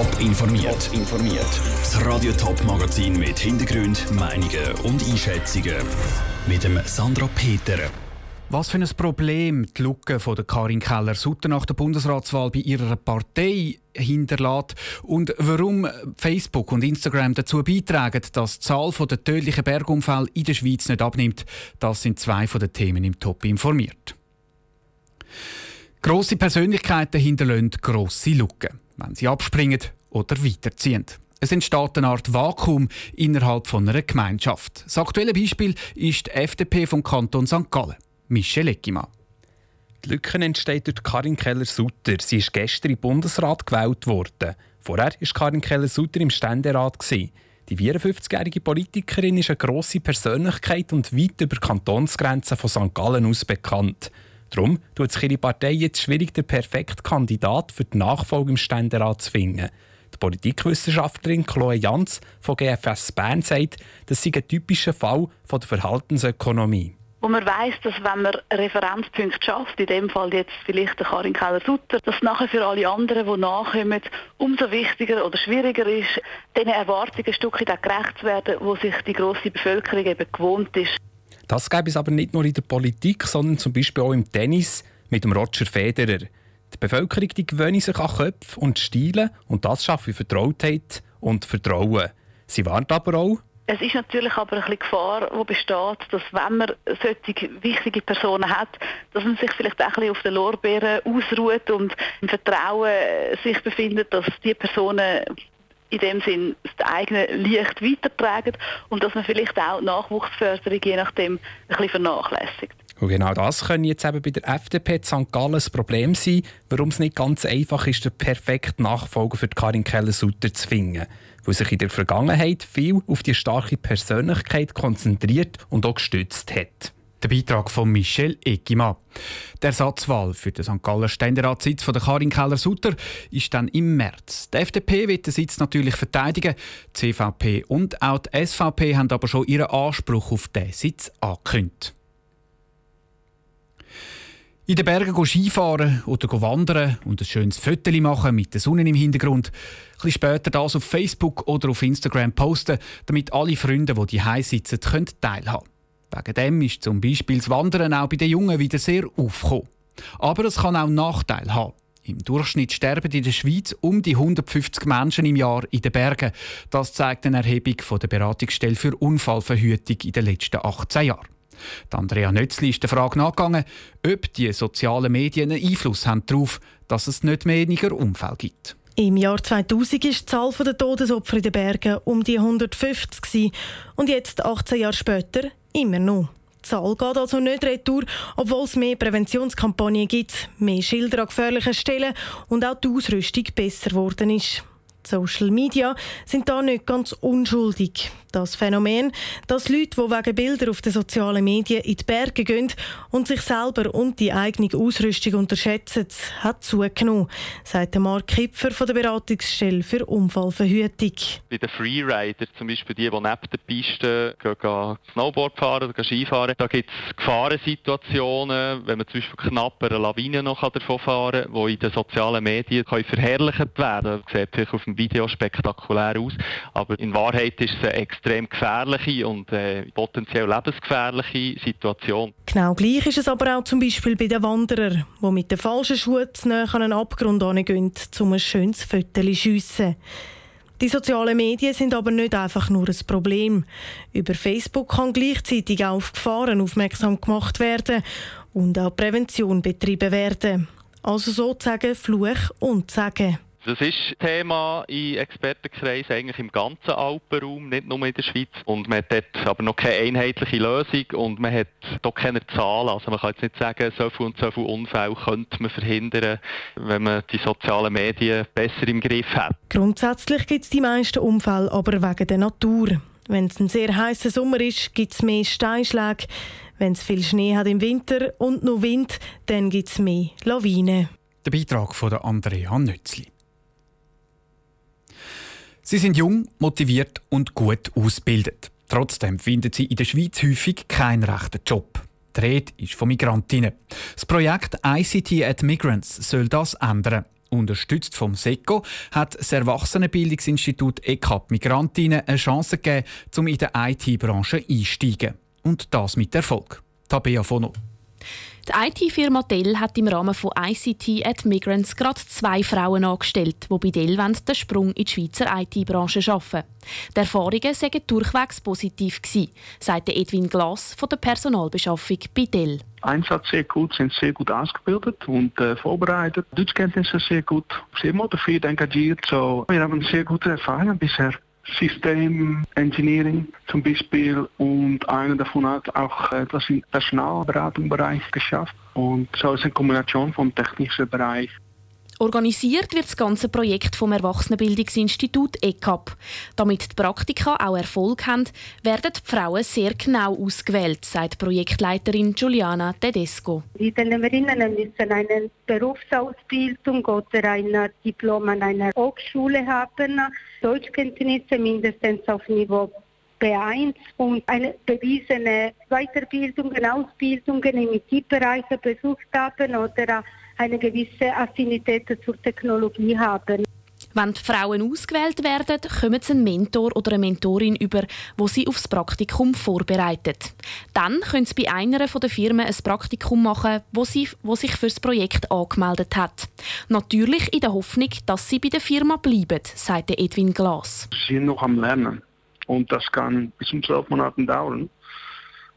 Top informiert. informiert. Das Radio Top Magazin mit Hintergrund, Meinungen und Einschätzungen mit dem Sandra Peter. Was für ein Problem die Lücke von der Karin Keller-Sutter nach der Bundesratswahl bei ihrer Partei hinterlässt und warum Facebook und Instagram dazu beitragen, dass die Zahl der tödlichen Bergunfälle in der Schweiz nicht abnimmt, das sind zwei von den Themen im Top informiert. Grosse Persönlichkeiten hinterlassen grosse Lücken, wenn sie abspringen oder weiterziehen. Es entsteht eine Art Vakuum innerhalb von einer Gemeinschaft. Das aktuelle Beispiel ist die FDP vom Kanton St. Gallen. Michel Eckimann. Die Lücke entsteht durch Karin Keller-Sutter. Sie ist gestern im Bundesrat gewählt worden. Vorher war Karin Keller-Sutter im Ständerat. Die 54-jährige Politikerin ist eine grosse Persönlichkeit und weit über Kantonsgrenzen von St. Gallen aus bekannt. Darum tut sich ihre Partei jetzt schwierig, den perfekten Kandidat für die Nachfolge im Ständerat zu finden. Die Politikwissenschaftlerin Chloe Jans von GFS Bern sagt, das sei ein typischer Fall von der Verhaltensökonomie wo man weiß, dass wenn man Referenzpunkte schafft, in dem Fall jetzt vielleicht der Karin Keller-Sutter, dass nachher für alle anderen, die nachkommen, umso wichtiger oder schwieriger ist, den Erwartungen ein Stück weit gerecht zu werden, wo sich die grosse Bevölkerung eben gewohnt ist. Das gäbe es aber nicht nur in der Politik, sondern zum Beispiel auch im Tennis mit dem Roger Federer. Die Bevölkerung die gewöhnt sich an Köpfe und Stile und das schafft Vertrautheit und Vertrauen. Sie warnt aber auch, es ist natürlich aber ein bisschen Gefahr, die besteht, dass wenn man solche wichtige Personen hat, dass man sich vielleicht auch ein bisschen auf den Lorbeeren ausruht und im Vertrauen sich befindet, dass die Personen in dem Sinn das eigene Licht weitertragen und dass man vielleicht auch die Nachwuchsförderung je nachdem ein bisschen vernachlässigt. Und genau das könnte jetzt eben bei der FDP St. Gallen das Problem sein, warum es nicht ganz einfach ist, den perfekten Nachfolger für Karin Keller-Sutter zu finden weil sich in der Vergangenheit viel auf die starke Persönlichkeit konzentriert und auch gestützt hat. Der Beitrag von Michel Egima. Der Ersatzwahl für den St. Galler Ständeratssitz von Karin Keller-Sutter ist dann im März. Die FDP wird den Sitz natürlich verteidigen. Die CVP und auch die SVP haben aber schon ihren Anspruch auf diesen Sitz angekündigt. In den Bergen Skifahren oder wandern und ein schönes Foto machen mit der Sonne im Hintergrund. Ein bisschen später das auf Facebook oder auf Instagram posten, damit alle Freunde, die die sitzen, teilhaben können. Wegen dem ist zum Beispiel das Wandern auch bei den Jungen wieder sehr aufgekommen. Aber es kann auch Nachteile haben. Im Durchschnitt sterben in der Schweiz um die 150 Menschen im Jahr in den Bergen. Das zeigt eine Erhebung von der Beratungsstelle für Unfallverhütung in den letzten 18 Jahren. Andrea Nötzli ist der Frage nachgegangen, ob die sozialen Medien einen Einfluss haben darauf, dass es nicht weniger Unfälle gibt. Im Jahr 2000 war die Zahl der Todesopfer in den Bergen um die 150 und jetzt, 18 Jahre später, immer noch. Die Zahl geht also nicht retour, obwohl es mehr Präventionskampagnen gibt, mehr Schilder an gefährlichen Stellen und auch die Ausrüstung besser geworden ist. Social Media sind da nicht ganz unschuldig. Das Phänomen, dass Leute, die wegen Bilder auf den sozialen Medien in die Berge gehen und sich selber und die eigene Ausrüstung unterschätzen, hat zugenommen, sagt Mark Kipfer von der Beratungsstelle für Unfallverhütung. Bei den Freeriders, zum Beispiel die, die neben der Piste gehen, Snowboard fahren oder Skifahren, da gibt es Gefahrensituationen, wenn man zum Beispiel knapp eine Lawine noch davon fahren kann, die in den sozialen Medien verherrlicht werden können. Das sieht auf dem Video spektakulär aus, aber in Wahrheit ist es eine extrem gefährliche und äh, potenziell lebensgefährliche Situation. Genau gleich ist es aber auch zum Beispiel bei den Wanderern, die mit den falschen Schuhen an einen Abgrund gehen, um ein schönes Foto zu schiessen. Die sozialen Medien sind aber nicht einfach nur ein Problem. Über Facebook kann gleichzeitig auch auf Gefahren aufmerksam gemacht werden und auch Prävention betrieben werden. Also sozusagen Fluch und Sagen. Das ist Thema in Expertenkreisen eigentlich im ganzen Alpenraum, nicht nur in der Schweiz. Und man hat dort aber noch keine einheitliche Lösung und man hat doch keine Zahlen. Also man kann jetzt nicht sagen, so viel und so viele Unfälle könnte man verhindern, wenn man die sozialen Medien besser im Griff hat. Grundsätzlich gibt es die meisten Unfälle aber wegen der Natur. Wenn es ein sehr heißer Sommer ist, gibt es mehr Steinschläge. Wenn es viel Schnee hat im Winter und noch Wind, dann gibt es mehr Lawinen. Der Beitrag von Andrea Nützli. Sie sind jung, motiviert und gut ausgebildet. Trotzdem finden sie in der Schweiz häufig keinen rechten Job. Die Rede ist von Migrantinnen. Das Projekt ICT at Migrants soll das ändern. Unterstützt vom SECO hat das Erwachsenenbildungsinstitut ECAP Migrantinnen eine Chance gegeben, um in der IT-Branche einzusteigen. Und das mit Erfolg. Tabea Fono. Die IT-Firma Dell hat im Rahmen von ICT at Migrants gerade zwei Frauen angestellt, die bei Dell den Sprung in die Schweizer IT-Branche schaffen. Die Erfahrungen seien durchwegs positiv gewesen, sagt Edwin Glas von der Personalbeschaffung bei Dell. Einsatz sehr gut, sind sehr gut ausgebildet und äh, vorbereitet. Deutschkenntnisse sehr gut, sehr motiviert, engagiert. So, wir haben sehr gute Erfahrungen bisher. Systemengineering zum Beispiel. Und einer davon hat auch etwas im Personalberatungsbereich geschafft. Und so ist eine Kombination vom technischen Bereich Organisiert wird das ganze Projekt vom Erwachsenenbildungsinstitut ECAP. Damit die Praktika auch Erfolg haben, werden die Frauen sehr genau ausgewählt, sagt Projektleiterin Giuliana Tedesco. Die Teilnehmerinnen müssen eine Berufsausbildung oder ein Diplom an einer Hochschule haben, Deutschkenntnisse mindestens auf Niveau B1 und eine bewiesene Weiterbildung, Ausbildungen im IT-Bereich besucht haben oder eine gewisse Affinität zur Technologie haben. Wenn die Frauen ausgewählt werden, kommen sie einen Mentor oder eine Mentorin über, wo sie aufs Praktikum vorbereitet. Dann können sie bei einer der Firmen ein Praktikum machen, wo sie wo sich für das Projekt angemeldet hat. Natürlich in der Hoffnung, dass sie bei der Firma bleiben, sagte Edwin Glas. Sie sind noch am Lernen und das kann bis zu zwölf Monaten dauern.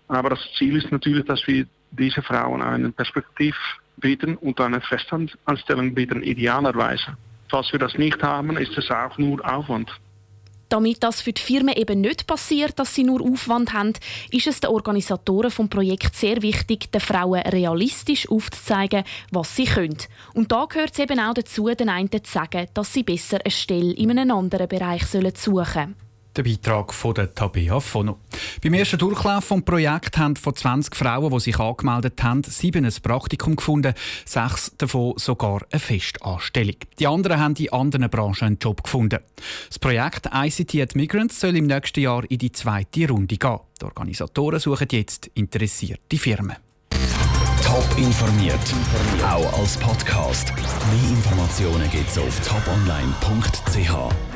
Aber das Ziel ist natürlich, dass wir diese Frauen eine Perspektive bieten und eine Festanstellung bieten, idealerweise. Falls wir das nicht haben, ist es auch nur Aufwand. Damit das für die Firmen eben nicht passiert, dass sie nur Aufwand haben, ist es den Organisatoren vom Projekt sehr wichtig, den Frauen realistisch aufzuzeigen, was sie können. Und da gehört es eben auch dazu, den einen zu sagen, dass sie besser eine Stelle in einem anderen Bereich suchen sollen. Der Beitrag von der Tabea Fono. Beim ersten Durchlauf des Projekts haben von 20 Frauen, die sich angemeldet haben, sieben ein Praktikum gefunden, sechs davon sogar eine Festanstellung. Die anderen haben in anderen Branchen einen Job gefunden. Das Projekt ICT at Migrants soll im nächsten Jahr in die zweite Runde gehen. Die Organisatoren suchen jetzt interessierte Firmen. Top informiert, auch als Podcast. Mehr Informationen gibt es auf toponline.ch.